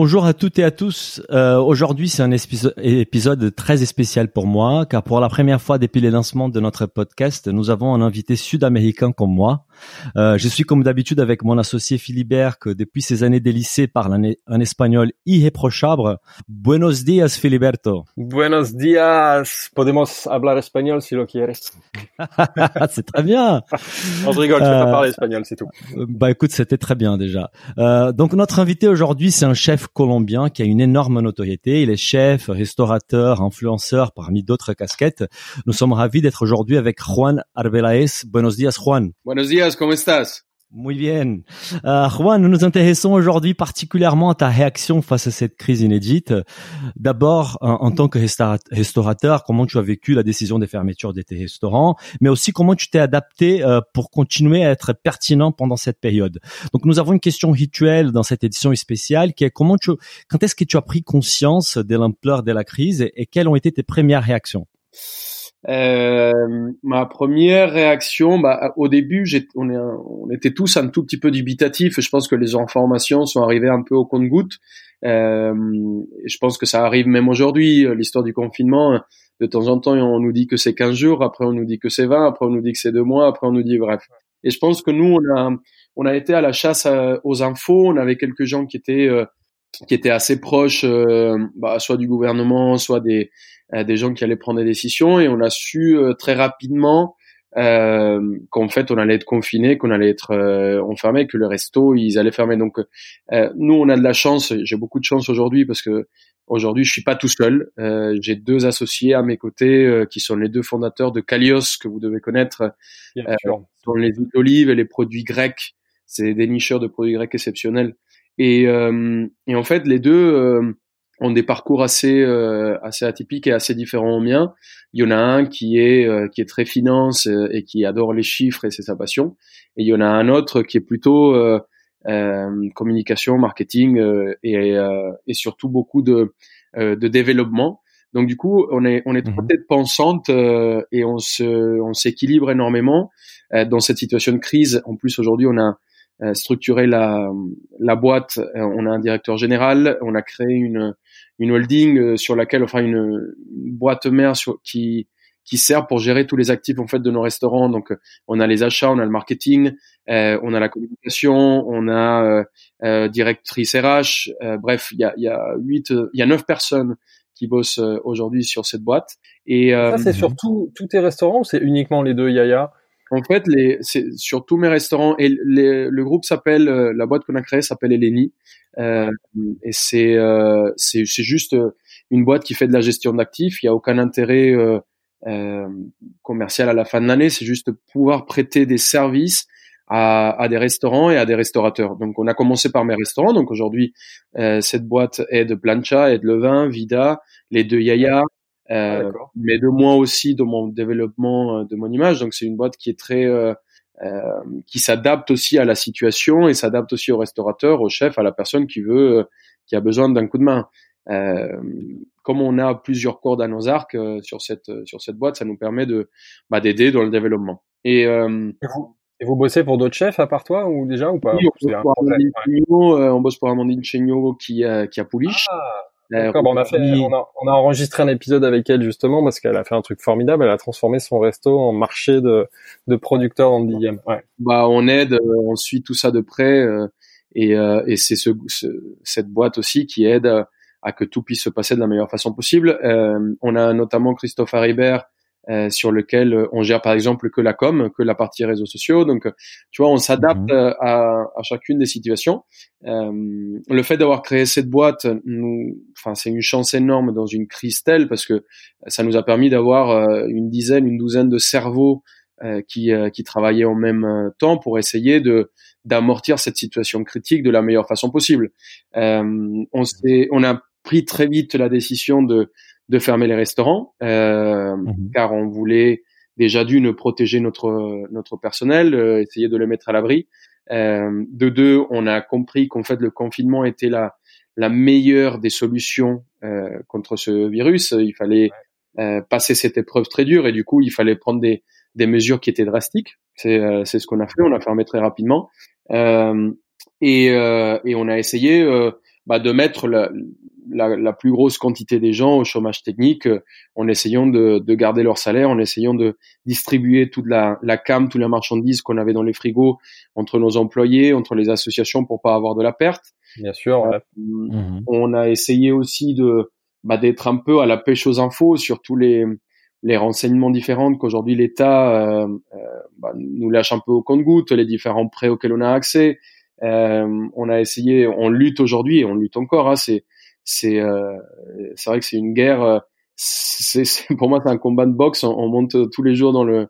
Bonjour à toutes et à tous. Euh, Aujourd'hui, c'est un épisode très spécial pour moi, car pour la première fois depuis le lancement de notre podcast, nous avons un invité sud-américain comme moi. Euh, je suis comme d'habitude avec mon associé Philibert, que depuis ses années de lycée parle un, espagnol irréprochable. Buenos días, Filiberto. Buenos días. Podemos hablar espagnol si lo quieres. c'est très bien. On se rigole, je peux pas parler espagnol, c'est tout. Bah écoute, c'était très bien déjà. Euh, donc notre invité aujourd'hui, c'est un chef colombien qui a une énorme notoriété. Il est chef, restaurateur, influenceur parmi d'autres casquettes. Nous sommes ravis d'être aujourd'hui avec Juan Arbelaez. Buenos días, Juan. Buenos días, ¿cómo estás? Muy bien. Euh, Juan, nous nous intéressons aujourd'hui particulièrement à ta réaction face à cette crise inédite. D'abord, en, tant que restaurateur, comment tu as vécu la décision de fermeture de tes restaurants, mais aussi comment tu t'es adapté euh, pour continuer à être pertinent pendant cette période. Donc, nous avons une question rituelle dans cette édition spéciale qui est comment tu, quand est-ce que tu as pris conscience de l'ampleur de la crise et quelles ont été tes premières réactions? Euh, ma première réaction, bah, au début, on, on, était tous un tout petit peu dubitatifs. Je pense que les informations sont arrivées un peu au compte-goutte. Euh, je pense que ça arrive même aujourd'hui. L'histoire du confinement, de temps en temps, on nous dit que c'est 15 jours, après on nous dit que c'est 20, après on nous dit que c'est deux mois, après on nous dit bref. Et je pense que nous, on a, on a été à la chasse aux infos. On avait quelques gens qui étaient euh, qui étaient assez proches, euh, bah, soit du gouvernement, soit des, euh, des gens qui allaient prendre des décisions, et on a su euh, très rapidement euh, qu'en fait on allait être confiné, qu'on allait être enfermé, que le resto ils allaient fermer. Donc nous on a de la chance, j'ai beaucoup de chance aujourd'hui parce que aujourd'hui je suis pas tout seul. j'ai deux associés à mes côtés qui sont les deux fondateurs de Kalios que vous devez connaître, dans les huiles d'olive et les produits grecs. C'est des nicheurs de produits grecs exceptionnels. Et, euh, et en fait, les deux euh, ont des parcours assez euh, assez atypiques et assez différents au mien. Il y en a un qui est qui est très finance et qui adore les chiffres et c'est sa passion. Et il y en a un autre qui est plutôt communication, marketing et, et surtout beaucoup de de développement. Donc du coup, on est on est trois têtes pensantes et on se on s'équilibre énormément dans cette situation de crise. En plus aujourd'hui, on a euh, structurer la, la boîte. Euh, on a un directeur général, on a créé une, une holding euh, sur laquelle, enfin une, boîte mère sur, qui, qui sert pour gérer tous les actifs en fait de nos restaurants. Donc, on a les achats, on a le marketing, euh, on a la communication, on a euh, directrice RH. bref, il y a, y a huit, il y a neuf personnes qui bossent aujourd'hui sur cette boîte. Et ça, c'est sur tous tes restaurants ou c'est uniquement les deux Yaya? En fait, les, c'est sur tous mes restaurants et le groupe s'appelle, euh, la boîte qu'on a créée s'appelle Eleni euh, et c'est, euh, c'est c'est juste euh, une boîte qui fait de la gestion d'actifs. Il n'y a aucun intérêt euh, commercial à la fin de l'année. C'est juste pouvoir prêter des services à, à, des restaurants et à des restaurateurs. Donc, on a commencé par mes restaurants. Donc, aujourd'hui, cette boîte aide Plancha, aide Levin, Vida, les deux Yaya, euh, mais de moi aussi dans mon développement euh, de mon image. Donc c'est une boîte qui est très euh, euh, qui s'adapte aussi à la situation et s'adapte aussi au restaurateur, au chef, à la personne qui veut, qui a besoin d'un coup de main. Euh, comme on a plusieurs cordes à nos arcs sur cette sur cette boîte, ça nous permet de bah, d'aider dans le développement. Et, euh, et, vous, et vous bossez pour d'autres chefs à part toi ou déjà ou pas? Oui, on, bosse pour Amandine Chéniaud, on bosse pour Amandine Chéniaud qui qui a Pouliche. Ah on, a fait, on, a, on, a, enregistré un épisode avec elle justement parce qu'elle a fait un truc formidable. Elle a transformé son resto en marché de, de producteurs dans le dixième. Ouais. Bah, on aide, euh, on suit tout ça de près euh, et, euh, et c'est ce, cette boîte aussi qui aide à, que tout puisse se passer de la meilleure façon possible. on a notamment Christophe Haribert euh, sur lequel euh, on gère par exemple que la com, que la partie réseaux sociaux. Donc, euh, tu vois, on s'adapte mhm. à, à, chacune des situations. Euh, le fait d'avoir créé cette boîte, nous, enfin, c'est une chance énorme dans une crise telle parce que ça nous a permis d'avoir une dizaine, une douzaine de cerveaux qui, qui travaillaient en même temps pour essayer de d'amortir cette situation critique de la meilleure façon possible. on s'est, on a pris très vite la décision de de fermer les restaurants mmh car on voulait déjà d'une protéger notre notre personnel, essayer de les mettre à l'abri. de deux, on a compris qu'en fait le confinement était la la meilleure des solutions euh, contre ce virus. Il fallait euh, passer cette épreuve très dure et du coup, il fallait prendre des, des mesures qui étaient drastiques. C'est euh, c'est ce qu'on a fait. On a fermé très rapidement euh, et, euh, et on a essayé bah, de mettre la, la, la, plus grosse quantité des gens au chômage technique en essayant de, de garder leur salaire, en essayant de distribuer toute la, la cam, toute la marchandise qu'on avait dans les frigos entre nos employés, entre les associations pour pas avoir de la perte. Bien sûr. Euh, mhm. On a essayé aussi de bah, d'être un peu à la pêche aux infos sur tous les les renseignements différents qu'aujourd'hui l'État euh, euh, bah, nous lâche un peu au compte-goutte, les différents prêts auxquels on a accès. On a essayé, on lutte aujourd'hui et on lutte encore. Hein, c'est c'est c'est vrai que c'est une guerre. c'est pour moi c'est un combat de boxe. On, on, monte tous les jours dans le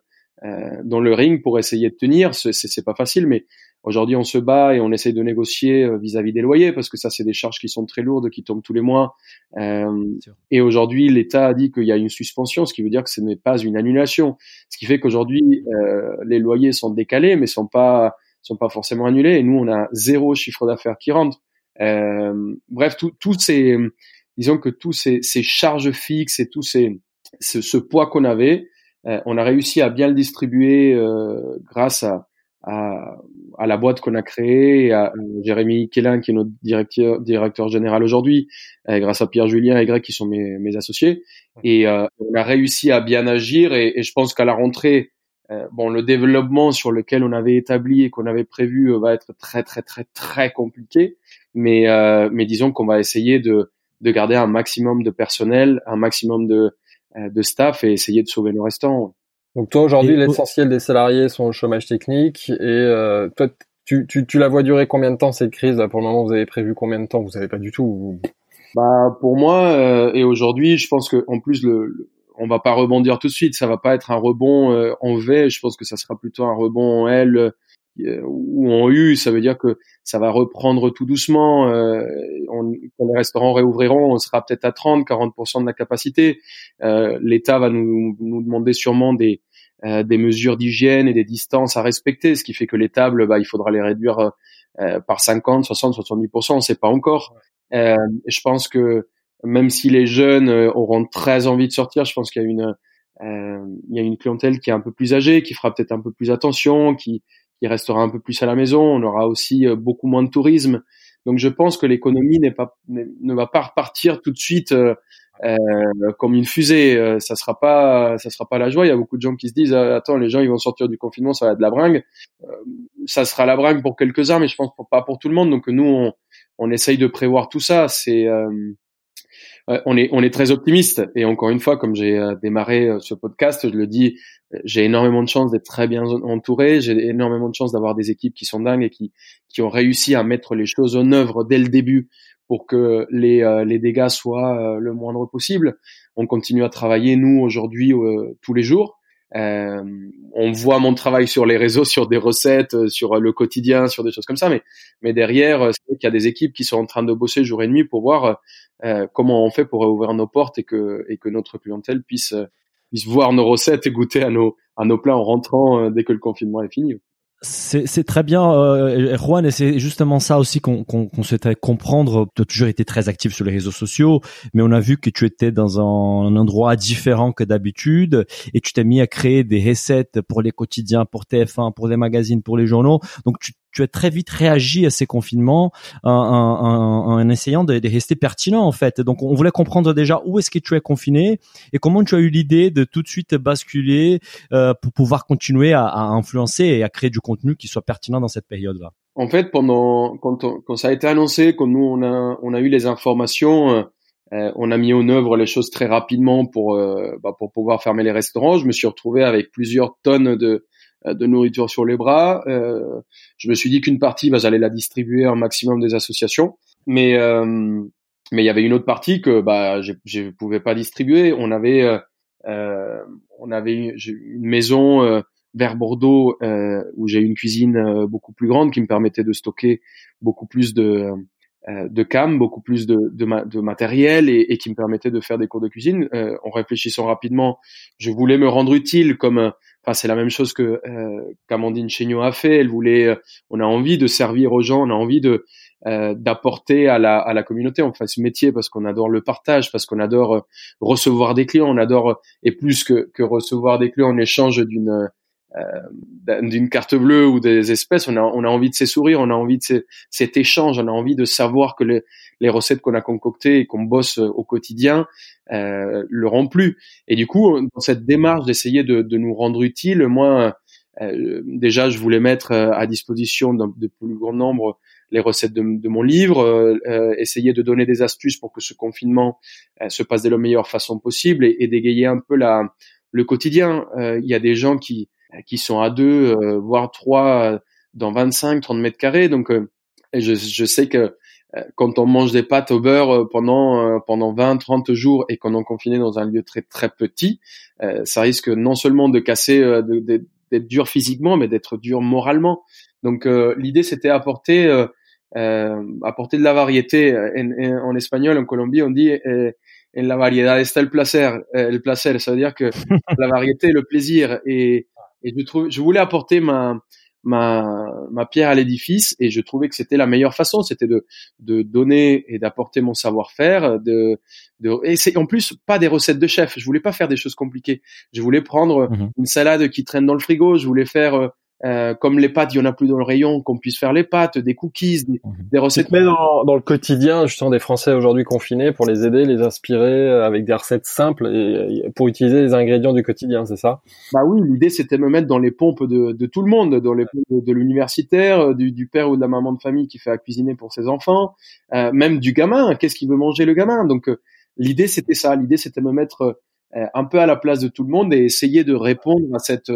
dans le ring pour essayer de tenir. C'est pas facile, mais Aujourd'hui, on se bat et on essaye de négocier euh, vis-à-vis des loyers parce que ça, c'est des charges qui sont très lourdes, qui tombent tous les mois. Euh, et aujourd'hui, l'État a dit qu'il y a une suspension, ce qui veut dire que ce n'est pas une annulation. Ce qui fait qu'aujourd'hui, euh, les loyers sont décalés, mais sont pas sont pas forcément annulés. Et nous, on a zéro chiffre d'affaires qui rentre. Euh, bref, tous ces, disons que tous ces, ces, charges fixes et tout ces, ce, ce poids qu'on avait, euh, on a réussi à bien le distribuer euh, grâce à à, à la boîte qu'on a créée, à euh, Jérémy Kélin qui est notre directeur, directeur général aujourd'hui, euh, grâce à Pierre Julien et Greg qui sont mes, mes associés. Et euh, on a réussi à bien agir et, et je pense qu'à la rentrée, bon, le développement sur lequel on avait établi et qu'on avait prévu va être très très très très compliqué, mais mais disons qu'on va essayer de de garder un maximum de personnel, un maximum de de staff et essayer de sauver le restant. Donc toi aujourd'hui l'essentiel des salariés sont au chômage technique et euh, toi tu, tu, tu, la vois durer combien de temps cette crise? Là Pour le moment vous avez prévu combien de temps? Vous savez pas du tout Bah pour moi euh, et aujourd'hui je pense que en plus le, on va pas rebondir tout de suite, ça va pas être un rebond euh, en V, je pense que ça sera plutôt un rebond en L ou en U, ça veut dire que ça va reprendre tout doucement. On, quand les restaurants réouvriront, on sera peut-être à 30, 40% de la capacité. L'État va nous, nous demander sûrement des, euh, des mesures d'hygiène et des distances à respecter, ce qui fait que les tables, bah, il faudra les réduire euh, euh, par 50, 60, 70%, on ne sait pas encore. je pense que même si les jeunes auront très envie de sortir, je pense qu'il y a une il y a une clientèle qui est un peu plus âgée, qui fera peut-être un peu plus attention, qui, qui restera un peu plus à la maison. On aura aussi beaucoup moins de tourisme. Donc je pense que l'économie n'est pas ne va pas repartir tout de suite euh, comme une fusée. Euh, ça sera pas, ça sera pas la joie. Il y a beaucoup de gens qui se disent euh, attends, les gens ils vont sortir du confinement, ça va être de la bringue. ça sera la bringue pour quelques-uns, mais je pense pas pour tout le monde. Donc nous, on, on essaye de prévoir tout ça. C'est on est on est très optimiste et encore une fois, comme j'ai démarré ce podcast, je le dis, j'ai énormément de chance d'être très bien entouré. J'ai énormément de chance d'avoir des équipes qui sont dingues et qui qui ont réussi à mettre les choses en œuvre dès le début pour que les, euh, les dégâts soient euh, le moindre possible. On continue à travailler, nous, aujourd'hui, euh, tous les jours. On voit mon travail sur les réseaux, sur des recettes, sur le quotidien, sur des choses comme ça, mais, derrière, c'est qu'il y a des équipes qui sont en train de bosser jour et nuit pour voir comment on fait pour ouvrir nos portes et que, notre clientèle puisse, voir nos recettes et goûter à nos plats en rentrant dès que le confinement est fini. C'est très bien, euh, Juan, et c'est justement ça aussi qu'on souhaitait comprendre. Tu as toujours été très actif sur les réseaux sociaux, mais on a vu que tu étais dans un, endroit différent que d'habitude, et tu t'es mis à créer des recettes pour les quotidiens, pour TF1, pour les magazines, pour les journaux. Donc tu tu as très vite réagi à ces confinements en, en, en essayant de, de, rester pertinent en fait. Donc on voulait comprendre déjà où est-ce que tu es confiné et comment tu as eu l'idée de tout de suite basculer euh, pour pouvoir continuer à, à, influencer et à créer du contenu qui soit pertinent dans cette période-là. En fait, pendant quand, quand, ça a été annoncé, quand nous on a on a eu les informations. Euh, euh on a mis en œuvre les choses très rapidement pour euh, bah, pour pouvoir fermer les restaurants. Je me suis retrouvé avec plusieurs tonnes de de nourriture sur les bras. Euh, je me suis dit qu'une partie, bah, j'allais la distribuer un maximum des associations, mais euh, mais il y avait une autre partie que bah je ne pouvais pas distribuer. On avait on avait une maison vers Bordeaux où j'ai une cuisine beaucoup plus grande qui me permettait de stocker beaucoup plus de euh, de cam, beaucoup plus de, de, matériel et, qui me permettait de faire des cours de cuisine. Euh, en réfléchissant rapidement, je voulais me rendre utile comme, euh, c'est la même chose que euh, qu'Amandine Chéniaud a fait. Elle voulait, on a envie de servir aux gens, on a envie de d'apporter à la, à la communauté. On fait ce métier parce qu'on adore le partage, parce qu'on adore recevoir des clients, on adore et plus que, que recevoir des clients en échange d'une euh, d'une carte bleue ou des espèces, on a, on a envie de ces sourires, on a envie de cet échange, on a envie de savoir que les, les recettes qu'on a concoctées et qu'on bosse au quotidien euh, le rendent plus. Et du coup, dans cette démarche d'essayer de, de, nous rendre utile, moi, euh, déjà, je voulais mettre euh, à disposition de, de plus grand nombre les recettes de, de mon livre, euh, essayer de donner des astuces pour que ce confinement se passe de la meilleure façon possible et, et dégayer un peu la, le quotidien. Il y a des gens qui euh, qui sont à deux, euh, voire trois euh, dans 25, 30 mètres carrés. Donc, je, je, sais que quand on mange des pâtes au beurre pendant pendant 20, 30 jours et qu'on est confiné dans un lieu très très petit, ça risque non seulement de casser, d'être dur physiquement, mais d'être dur moralement. Donc l'idée c'était apporter apporter de la variété. En, espagnol, en Colombie, on dit en la variedad está el placer, el placer, ça veut dire que la variété, le plaisir. Et, et je trouve, je voulais apporter ma ma, ma pierre à l'édifice et je trouvais que c'était la meilleure façon, c'était de de donner et d'apporter mon savoir-faire, de de et c'est en plus pas des recettes de chef. Je voulais pas faire des choses compliquées. Je voulais prendre mmh une salade qui traîne dans le frigo. Je voulais faire euh, euh, comme les pâtes, il y en a plus dans le rayon, qu'on puisse faire les pâtes, des cookies, des, mhm. des recettes. Mais dans, dans, le quotidien, justement, des Français aujourd'hui confinés pour les aider, les inspirer euh, avec des recettes simples et pour utiliser les ingrédients du quotidien, c'est ça? Bah oui, l'idée c'était de me mettre dans les pompes de, de tout le monde, dans les pompes de, l'universitaire, euh, du, du, père ou de la maman de famille qui fait à cuisiner pour ses enfants, euh, même du gamin. Qu'est-ce qu'il veut manger le gamin? Donc l'idée c'était ça. L'idée c'était de me mettre un peu à la place de tout le monde et essayer de répondre à cette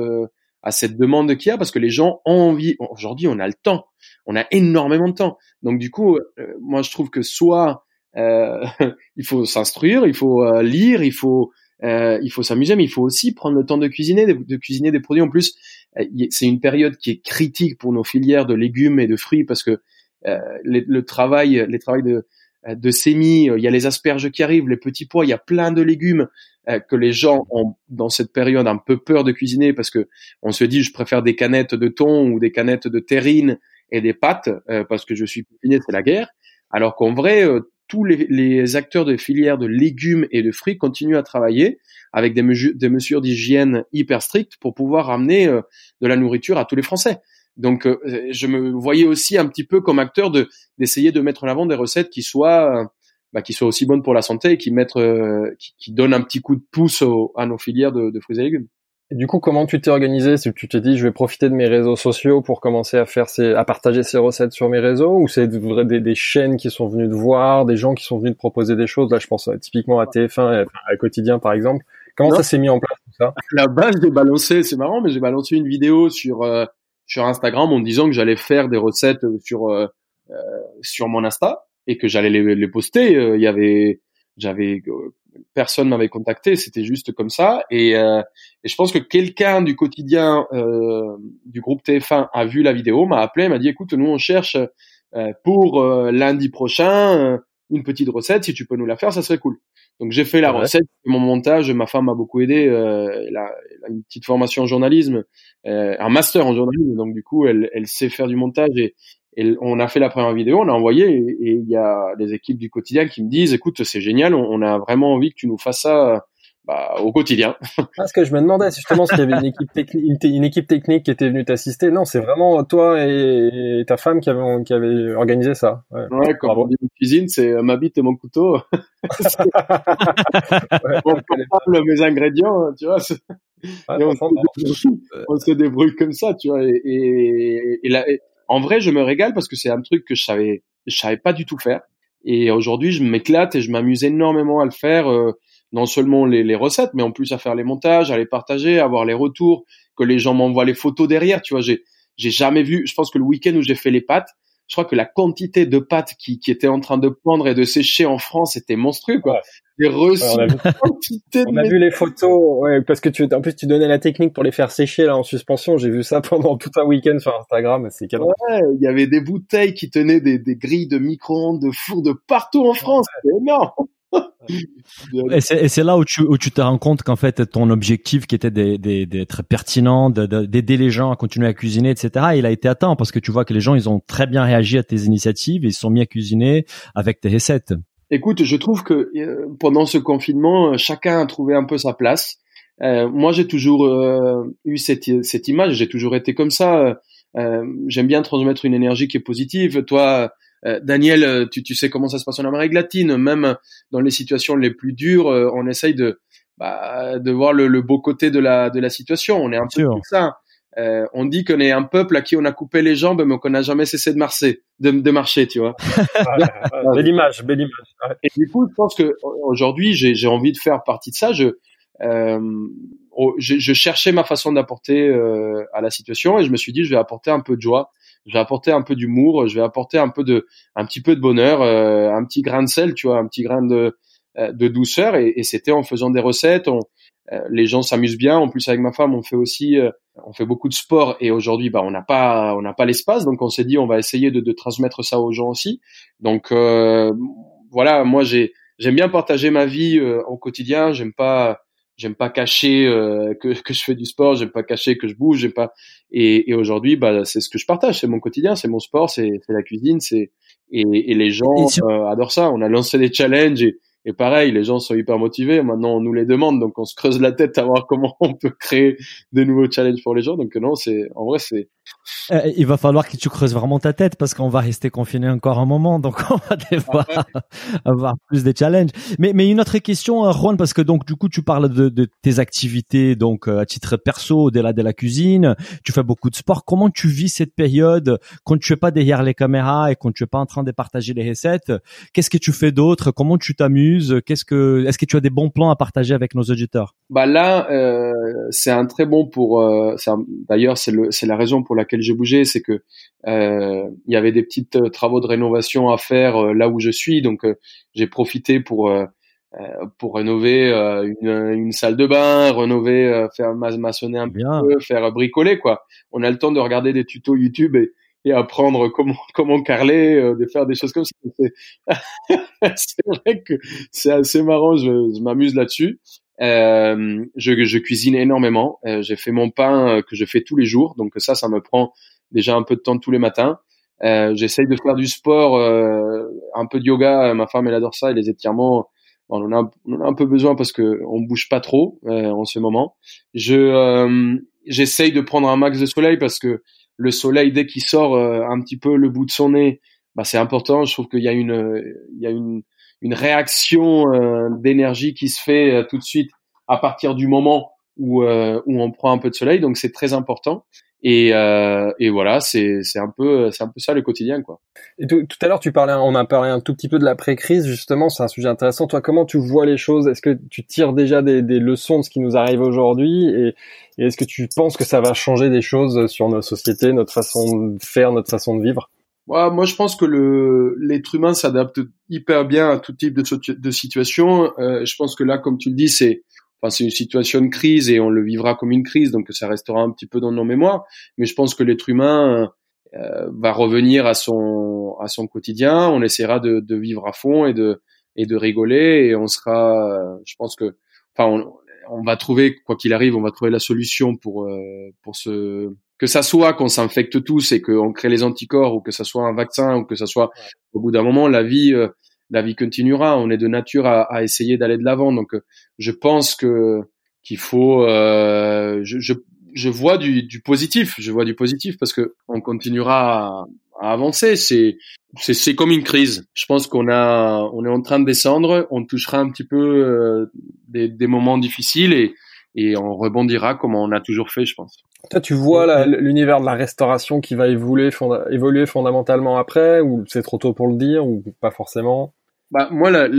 à cette demande qu'il y a parce que les gens ont envie. Aujourd'hui, on a le temps, on a énormément de temps. Donc du coup, euh, moi je trouve que soit euh, il faut s'instruire, il faut euh, lire, il faut euh, il faut s'amuser, mais il faut aussi prendre le temps de cuisiner, de, cuisiner des produits. En plus, c'est une période qui est critique pour nos filières de légumes et de fruits parce que le travail, les travails de de sémis, il y a les asperges qui arrivent, les petits pois, il y a plein de légumes euh, que les gens ont dans cette période un peu peur de cuisiner parce que on se dit je préfère des canettes de thon ou des canettes de terrine et des pâtes euh, parce que je suis confiné, c'est la guerre. Alors qu'en vrai, euh, tous les, les, acteurs de filières de légumes et de fruits continuent à travailler avec des, mesures, d'hygiène hyper strictes pour pouvoir ramener de la nourriture à tous les Français. Donc, je me voyais aussi un petit peu comme acteur de d'essayer de mettre en avant des recettes qui soient bah, qui soient aussi bonnes pour la santé et qui mettent, euh, qui, qui, donnent un petit coup de pouce à nos filières de, de, fruits et légumes. Et du coup, comment tu t'es organisé? Si tu t'es dit, je vais profiter de mes réseaux sociaux pour commencer à faire ces, à partager ces recettes sur mes réseaux, ou c'est des, des, chaînes qui sont venues te voir, des gens qui sont venus te proposer des choses? Là, je pense euh, typiquement à TF1, à quotidien par exemple. Comment ça s'est mis en place tout ça? À la base, j'ai balancé, c'est marrant, mais j'ai balancé une vidéo sur euh, sur Instagram en disant que j'allais faire des recettes sur euh, sur mon Insta et que j'allais les, les, poster. Euh, il y avait, j'avais euh, personne m'avait contacté, c'était juste comme ça. Et, euh, et je pense que quelqu'un du quotidien euh, du groupe TF1 a vu la vidéo, m'a appelé, m'a dit écoute, nous on cherche pour lundi prochain une petite recette, si tu peux nous la faire, ça serait cool. Donc j'ai fait la recette, mon montage, ma femme m'a beaucoup aidé, euh, elle, a, elle, a, une petite formation en journalisme, euh, un master en journalisme, donc du coup elle, elle sait faire du montage et, et on a fait la première vidéo, on a envoyé et il y a des équipes du quotidien qui me disent, écoute, c'est génial, on, a vraiment envie que tu nous fasses ça bah, au quotidien. Parce que je me demandais justement s'il y avait une équipe technique, une équipe technique qui était venue t'assister. Non, c'est vraiment toi et ta femme qui avaient, qui avaient organisé ça. Ouais, ouais quand on dit cuisine, c'est euh, ma bite et mon couteau. ouais, mes ingrédients, tu vois. on, on, se débrouille comme ça, tu vois. Et, et, en vrai, je me régale parce que c'est un truc que je savais, je savais pas du tout faire. Et aujourd'hui, je m'éclate et je m'amuse énormément à le faire. Euh, non seulement les, les, recettes, mais en plus à faire les montages, à les partager, à avoir les retours, que les gens m'envoient les photos derrière. Tu vois, j'ai j'ai jamais vu. Je pense que le week-end où j'ai fait les pâtes, je crois que la quantité de pâtes qui, qui étaient en train de pendre et de sécher en France était monstrueux. Quoi. J'ai reçu on a vu, on a vu les photos, ouais, parce que tu, en plus, tu donnais la technique pour les faire sécher là en suspension. J'ai vu ça pendant tout un week-end sur Instagram. C'est Ouais, il y avait des bouteilles qui tenaient des, des grilles de micro-ondes, de fours de partout en France. C'est énorme. et c'est là où tu, où tu te rends compte qu'en fait ton objectif qui était d'être pertinent, d'aider les gens à continuer à cuisiner, etc. Il a été atteint parce que tu vois que les gens ils ont très bien réagi à tes initiatives, ils se sont mis à cuisiner avec tes recettes. Écoute, je trouve que euh, pendant ce confinement, euh, chacun a trouvé un peu sa place. Euh, moi, j'ai toujours euh, eu cette, cette image, j'ai toujours été comme ça. Euh, J'aime bien transmettre une énergie qui est positive. Toi, Daniel, tu, tu, sais comment ça se passe en Amérique latine. Même dans les situations les plus dures, on essaye de, bah, de voir le, le, beau côté de la, de la situation. On est un peu comme ça. Euh, on dit qu'on est un peuple à qui on a coupé les jambes, mais qu'on n'a jamais cessé de marcher, de, de marcher, tu vois. belle image, belle image. Et du coup, je pense que aujourd'hui, j'ai envie de faire partie de ça. Je, euh, je, je, cherchais ma façon d'apporter euh, à la situation et je me suis dit, je vais apporter un peu de joie, je vais apporter un peu d'humour, je vais apporter un peu de, un petit peu de bonheur, euh, un petit grain de sel, tu vois, un petit grain de, euh, de douceur. Et, et c'était en faisant des recettes, on, les gens s'amusent bien. En plus, avec ma femme, on fait aussi on fait beaucoup de sport. Et aujourd'hui bah on n'a pas on n'a pas l'espace. Donc on s'est dit on va essayer de, de, transmettre ça aux gens aussi. Donc euh, voilà moi j'ai j'aime bien partager ma vie euh, au quotidien. J'aime pas j'aime pas cacher euh, que, que je fais du sport. J'aime pas cacher que je bouge. J'aime pas. Et, et aujourd'hui bah c'est ce que je partage. C'est mon quotidien. C'est mon sport. C'est la cuisine. C'est et, et, les gens euh, adorent ça. On a lancé des challenges et et pareil, les gens sont hyper motivés. Maintenant, on nous les demande, donc on se creuse la tête à voir comment on peut créer de nouveaux challenges pour les gens. Donc non, c'est en vrai, c'est. Euh, il va falloir que tu creuses vraiment ta tête parce qu'on va rester confiné encore un moment, donc on va devoir avoir plus de challenges. Mais mais une autre question, euh, Juan, parce que donc du coup tu parles de, de tes activités donc euh, à titre perso au-delà de la cuisine, tu fais beaucoup de sport. Comment tu vis cette période quand tu es pas derrière les caméras et quand tu es pas en train de partager les recettes? Qu'est-ce que tu fais d'autre? Comment tu t'amuses? Qu'est-ce que, est-ce que tu as des bons plans à partager avec nos auditeurs? Bah là, euh, c'est un très bon pour. Euh, D'ailleurs, c'est le, c'est la raison pour laquelle j'ai bougé, c'est que euh, il y avait des petites euh, travaux de rénovation à faire euh, là où je suis, donc euh, j'ai profité pour pour rénover une, une, salle de bain, rénover, faire maçonner un peu, faire bricoler quoi. On a le temps de regarder des tutos YouTube et et apprendre comment comment carler, euh, de faire des choses comme ça. C'est vrai que c'est assez marrant. Je, je m'amuse là-dessus. Euh, je, je, cuisine énormément. Euh, j'ai fait mon pain euh, que je fais tous les jours, donc ça, ça me prend déjà un peu de temps tous les matins. Euh, J'essaye de faire du sport, un peu de yoga. Ma femme elle adore ça et les étirements. on, en a, on a un peu besoin parce que on bouge pas trop en ce moment. Je j'essaye de prendre un max de soleil parce que le soleil dès qu'il sort euh, un petit peu le bout de son nez, bah c'est important. Je trouve qu'il y a une réaction euh, d'énergie qui se fait euh, tout de suite à partir du moment où on prend un peu de soleil. Donc c'est très important. Et, et voilà, c'est c'est un peu c'est un peu ça le quotidien quoi. Et tout, tout à l'heure tu parlais, on a parlé un tout petit peu de l'après crise justement, c'est un sujet intéressant. Toi, comment tu vois les choses? Est-ce que tu tires déjà des, des leçons de ce qui nous arrive aujourd'hui? Et et est-ce que tu penses que ça va changer des choses sur nos sociétés, notre façon de faire, notre façon de vivre? Ouais, Moi, je pense que le l'être humain s'adapte hyper bien à tout type de, de situation. Euh, je pense que là, comme tu le dis, c'est enfin, c'est une situation de crise et on le vivra comme une crise, donc ça restera un petit peu dans nos mémoires. Mais je pense que l'être humain euh, va revenir à son à son quotidien. On essaiera de, de vivre à fond et de et de rigoler et on sera. Je pense que enfin on, on va trouver, quoi qu'il arrive, on va trouver la solution pour euh, pour ce que ça soit qu'on s'infecte tous et qu'on crée les anticorps ou que ça soit un vaccin ou que ça soit au bout d'un moment la vie euh, la vie continuera. On est de nature à, à essayer d'aller de l'avant. Donc je pense que qu'il faut euh, je, je, je vois du, du positif. Je vois du positif parce que on continuera à avancer. C'est c'est comme une crise. Je pense qu'on a on est en train de descendre. On touchera un petit peu euh, des, des, moments difficiles et et on rebondira comme on a toujours fait, je pense. Toi, tu vois l'univers de la restauration qui va évoluer, évoluer fondamentalement après, ou c'est trop tôt pour le dire, ou pas forcément? Bah moi, là,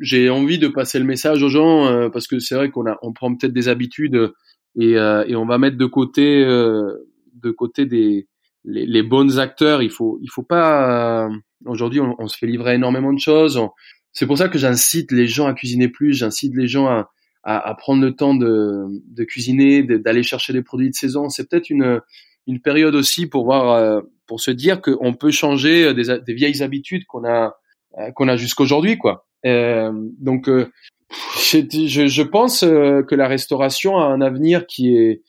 j'ai envie de passer le message aux gens euh, parce que c'est vrai qu'on a, on prend peut-être des habitudes et, euh, et on va mettre de côté, de côté des, les, les bons acteurs. Il faut, il faut pas. Euh, aujourd'hui, on, on, se fait livrer énormément de choses. c'est pour ça que j'incite les gens à cuisiner plus, j'incite les gens à, à, à, prendre le temps de, de cuisiner, d'aller chercher des produits de saison. C'est peut-être une, une période aussi pour voir, euh, pour se dire qu'on peut changer des, des vieilles habitudes qu'on a euh, qu'on a jusqu'aujourd'hui, quoi. Euh, donc, je, je, pense que la restauration a un avenir qui est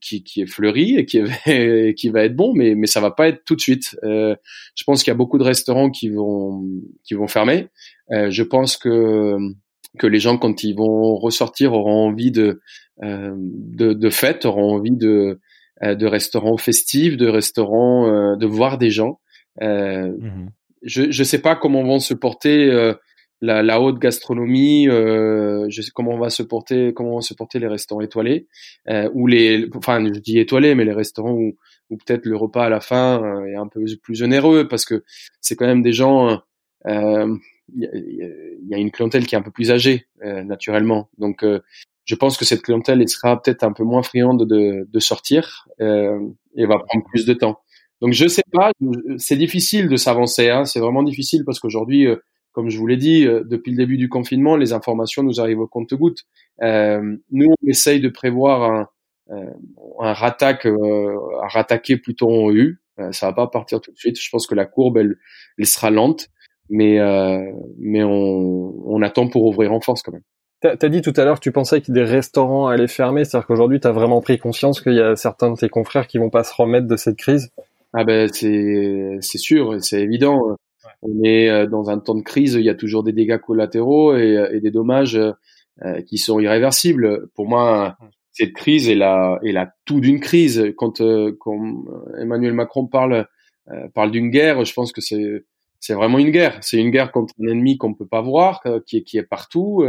qui, qui est fleuri et qui, est, qui va être bon, mais, mais ça va pas être tout de suite. Euh, je pense qu'il y a beaucoup de restaurants qui vont, qui vont fermer. Euh, je pense que, que les gens, quand ils vont ressortir, auront envie de, euh, de, de fêtes, auront envie de, de restaurants festifs, de restaurants, de voir des gens. Mmh je ne sais pas comment vont se porter la, la, haute gastronomie, euh, je sais comment on va se porter, comment vont se porter les restaurants étoilés, euh, ou les, enfin je dis étoilés, mais les restaurants où, où peut-être le repas à la fin euh, est un peu plus onéreux parce que c'est quand même des gens, euh, il y, y, a une clientèle qui est un peu plus âgée euh, naturellement, donc je pense que cette clientèle elle sera peut-être un peu moins friande de, de sortir et va prendre plus de temps. Donc je sais pas, c'est difficile de s'avancer, hein, c'est vraiment difficile parce qu'aujourd'hui comme je vous l'ai dit, euh, depuis le début du confinement, les informations nous arrivent au compte-gouttes. Euh, nous, on essaye de prévoir un, euh, un rattaque, euh, un rattaquer plutôt en U. Euh, ça va pas partir tout de suite. Je pense que la courbe, elle, elle sera lente, mais euh, mais on, on attend pour ouvrir en force quand même. Tu as dit tout à l'heure que tu pensais que des restaurants allaient fermer, c'est-à-dire qu'aujourd'hui tu as vraiment pris conscience qu'il y a certains de tes confrères qui vont pas se remettre de cette crise? Ah ben c'est c'est sûr, c'est évident on est euh, dans un temps de crise, il y a toujours des dégâts collatéraux et, euh, et des dommages euh, qui sont irréversibles. Pour moi, cette crise est la, est la tout d'une crise. Quand, quand Emmanuel Macron parle, parle d'une guerre, je pense que c'est, c'est vraiment une guerre. C'est une guerre contre un ennemi qu'on peut pas voir, qui est, qui est partout.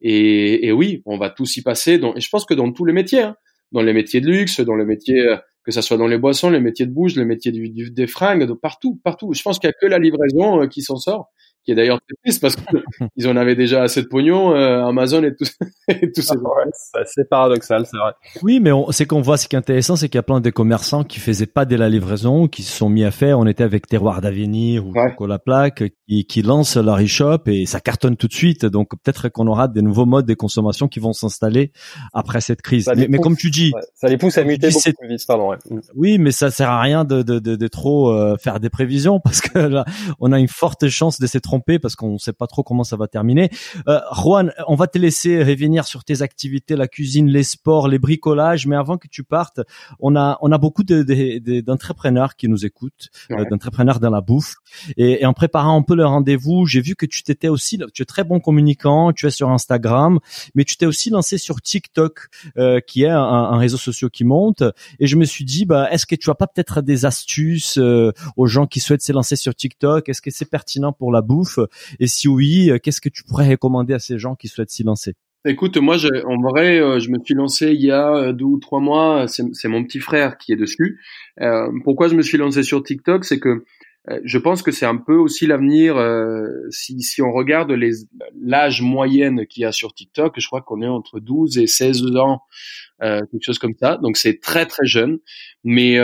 Et, et, oui, on va tous y passer. et je pense que dans tous les métiers, hein, dans les métiers de luxe, dans les métiers que ça soit dans les boissons, les métiers de bouche, les métiers du, du, des fringues, partout, partout. Je pense qu'il y a que la livraison euh, qui s'en sort qui est d'ailleurs très triste parce qu'ils en avaient déjà assez de pognon, euh, Amazon et tout, et tout ça. Ouais, c'est assez paradoxal, c'est vrai. Oui, mais c'est qu'on voit, ce qui est intéressant, c'est qu'il y a plein de commerçants qui faisaient pas de la livraison, qui se sont mis à faire. On était avec Terroir d'Avenir ou Coca Plaque, qui, qui lancent leur e-shop et ça cartonne tout de suite. Donc peut-être qu'on aura des nouveaux modes de consommation qui vont s'installer après cette crise. Mais, mais, comme tu dis, ça les pousse à muter beaucoup plus vite, pardon. Oui, mais ça sert à rien de, de, de, de trop euh, faire des prévisions parce que là, on a une forte chance de s'être parce qu'on ne sait pas trop comment ça va terminer. Euh, Juan, on va te laisser revenir sur tes activités, la cuisine, les sports, les bricolages, mais avant que tu partes, on a on a beaucoup d'entrepreneurs qui nous écoutent, euh, d'entrepreneurs dans la bouffe, et, en préparant un peu le rendez-vous, j'ai vu que tu t'étais aussi, tu es très bon communicant, tu es sur Instagram, mais tu t'es aussi lancé sur TikTok, euh, qui est un, réseau social qui monte, et je me suis dit, bah, est-ce que tu as pas peut-être des astuces aux gens qui souhaitent se lancer sur TikTok? Est-ce que c'est pertinent pour la bouffe? Et si oui, euh, qu'est-ce que tu pourrais recommander à ces gens qui souhaitent s'y lancer? Écoute, moi, je, en vrai, euh, je me suis lancé il y a euh, deux ou trois mois. C'est mon petit frère qui est dessus. Euh, pourquoi je me suis lancé sur TikTok, c'est que je pense que c'est un peu aussi l'avenir. si, si on regarde l'âge moyenne qu'il y a sur TikTok, je crois qu'on est entre 12 et 16 ans, quelque chose comme ça. Donc c'est très très jeune. Mais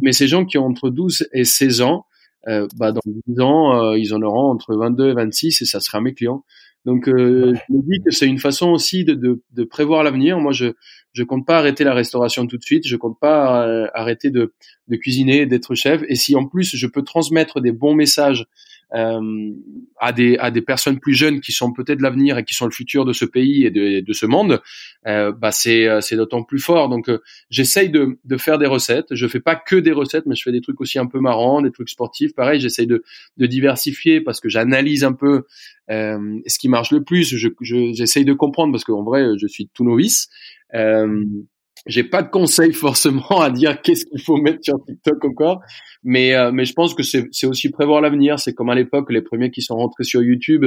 mais ces gens qui ont entre 12 et 16 ans, euh, bah, dans 10 ans, euh, ils en auront entre 22 et 26 et ça sera mes clients. Donc, euh, je me dis que c'est une façon aussi de, de, de prévoir l'avenir. Moi, je je compte pas arrêter la restauration tout de suite. Je compte pas euh, arrêter de, de cuisiner, d'être chef. Et si en plus je peux transmettre des bons messages euh, à des à des personnes plus jeunes qui sont peut-être l'avenir et qui sont le futur de ce pays et de, de ce monde, euh, bah c'est euh, c'est d'autant plus fort. Donc euh, j'essaye de de faire des recettes. Je fais pas que des recettes, mais je fais des trucs aussi un peu marrants, des trucs sportifs. Pareil, j'essaye de de diversifier parce que j'analyse un peu euh, ce qui marche le plus. Je j'essaye de comprendre parce qu'en vrai, je suis tout novice. Euh, j'ai pas de conseils forcément à dire qu'est-ce qu'il faut mettre sur TikTok encore, mais euh, mais je pense que c'est aussi prévoir l'avenir. C'est comme à l'époque les premiers qui sont rentrés sur YouTube,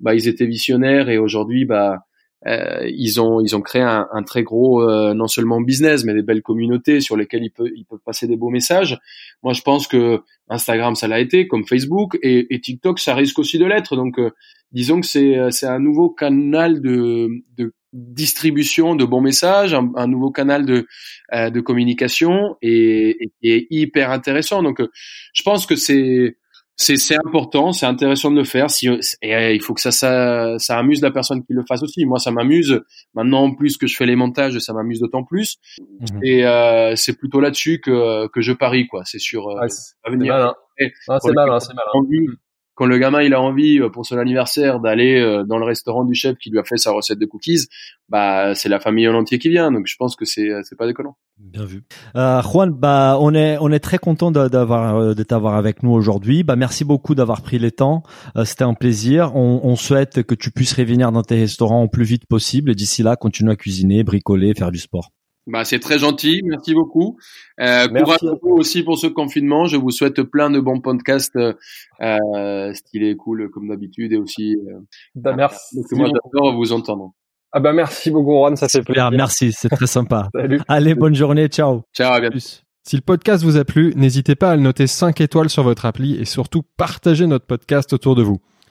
bah ils étaient visionnaires et aujourd'hui bah euh, ils ont ils ont créé un, un très gros euh, non seulement business mais des belles communautés sur lesquelles ils peuvent ils peuvent passer des beaux messages. Moi je pense que Instagram ça l'a été comme Facebook et, TikTok ça risque aussi de l'être. Donc euh, disons que c'est c'est un nouveau canal de, de distribution de bons messages, un, nouveau canal de, euh, de communication et, et, est hyper intéressant. Donc, euh, je pense que c'est c'est c'est important, c'est intéressant de le faire. Si et euh, il faut que ça, ça ça amuse la personne qui le fasse aussi. Moi, ça m'amuse. Maintenant, en plus que je fais les montages, ça m'amuse d'autant plus. Mhm. Et euh, c'est plutôt là-dessus que que je parie quoi. C'est sur C'est malin. c'est malin, c'est malin quand le gamin il a envie euh, pour son anniversaire d'aller euh, dans le restaurant du chef qui lui a fait sa recette de cookies, bah c'est la famille en entier qui vient. Donc je pense que c'est c'est pas déconnant. Bien vu. Euh, Juan, bah on est on est très content d'avoir euh, de t'avoir avec nous aujourd'hui. Bah merci beaucoup d'avoir pris le temps. C'était un plaisir. On, on, souhaite que tu puisses revenir dans tes restaurants au plus vite possible et d'ici là continue à cuisiner, bricoler, faire du sport. Bah, c'est très gentil, merci beaucoup. Euh, courage à vous aussi pour ce confinement. Je vous souhaite plein de bons podcasts, euh, euh stylés, cool comme d'habitude, et aussi. Euh, bah, merci. moi j'adore vous entendre. Ah bah merci beaucoup Juan, ça fait plaisir. Merci, c'est très sympa. Allez, bonne journée, ciao. Ciao, à bientôt. Si le podcast vous a plu, n'hésitez pas à le noter 5 étoiles sur votre appli et surtout partagez notre podcast autour de vous.